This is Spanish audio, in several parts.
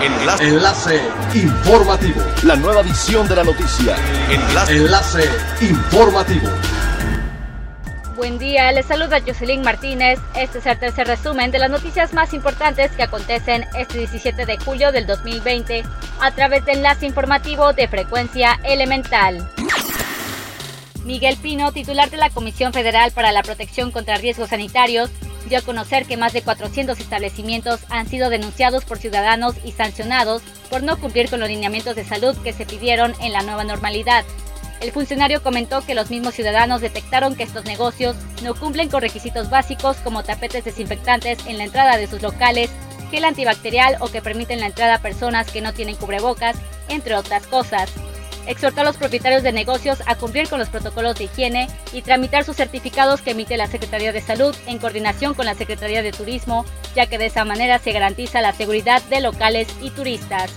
Enlace. Enlace informativo. La nueva edición de la noticia. Enlace. Enlace informativo. Buen día, les saluda Jocelyn Martínez. Este es el tercer resumen de las noticias más importantes que acontecen este 17 de julio del 2020 a través de enlace informativo de frecuencia elemental. Miguel Pino, titular de la Comisión Federal para la Protección contra Riesgos Sanitarios, dio a conocer que más de 400 establecimientos han sido denunciados por ciudadanos y sancionados por no cumplir con los lineamientos de salud que se pidieron en la nueva normalidad. El funcionario comentó que los mismos ciudadanos detectaron que estos negocios no cumplen con requisitos básicos como tapetes desinfectantes en la entrada de sus locales, gel antibacterial o que permiten la entrada a personas que no tienen cubrebocas, entre otras cosas exhortó a los propietarios de negocios a cumplir con los protocolos de higiene y tramitar sus certificados que emite la Secretaría de Salud en coordinación con la Secretaría de Turismo, ya que de esa manera se garantiza la seguridad de locales y turistas.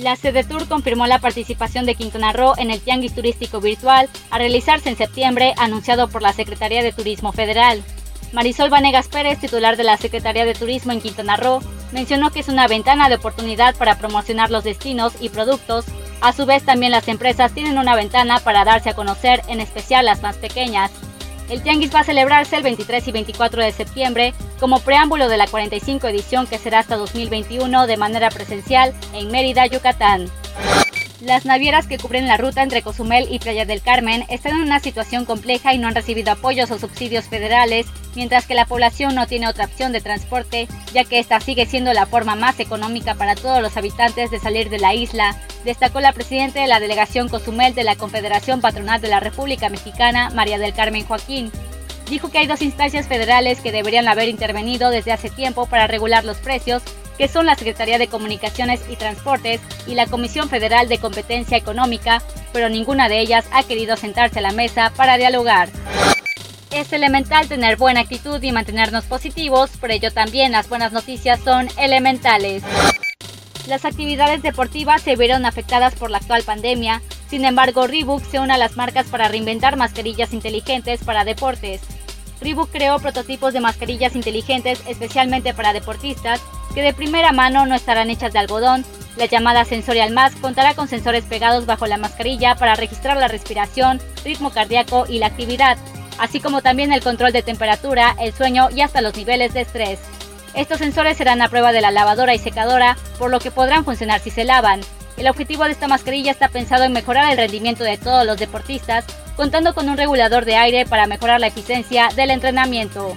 La Tour confirmó la participación de Quintana Roo en el Tianguis Turístico Virtual a realizarse en septiembre, anunciado por la Secretaría de Turismo Federal. Marisol Vanegas Pérez, titular de la Secretaría de Turismo en Quintana Roo, mencionó que es una ventana de oportunidad para promocionar los destinos y productos a su vez, también las empresas tienen una ventana para darse a conocer, en especial las más pequeñas. El Tianguis va a celebrarse el 23 y 24 de septiembre como preámbulo de la 45 edición que será hasta 2021 de manera presencial en Mérida, Yucatán. Las navieras que cubren la ruta entre Cozumel y Playa del Carmen están en una situación compleja y no han recibido apoyos o subsidios federales, mientras que la población no tiene otra opción de transporte, ya que esta sigue siendo la forma más económica para todos los habitantes de salir de la isla, destacó la presidenta de la delegación Cozumel de la Confederación Patronal de la República Mexicana, María del Carmen Joaquín. Dijo que hay dos instancias federales que deberían haber intervenido desde hace tiempo para regular los precios que son la Secretaría de Comunicaciones y Transportes y la Comisión Federal de Competencia Económica, pero ninguna de ellas ha querido sentarse a la mesa para dialogar. Es elemental tener buena actitud y mantenernos positivos, por ello también las buenas noticias son elementales. Las actividades deportivas se vieron afectadas por la actual pandemia, sin embargo Reebok se une a las marcas para reinventar mascarillas inteligentes para deportes. Reebok creó prototipos de mascarillas inteligentes especialmente para deportistas que de primera mano no estarán hechas de algodón. La llamada Sensorial Mask contará con sensores pegados bajo la mascarilla para registrar la respiración, ritmo cardíaco y la actividad, así como también el control de temperatura, el sueño y hasta los niveles de estrés. Estos sensores serán a prueba de la lavadora y secadora, por lo que podrán funcionar si se lavan. El objetivo de esta mascarilla está pensado en mejorar el rendimiento de todos los deportistas, contando con un regulador de aire para mejorar la eficiencia del entrenamiento.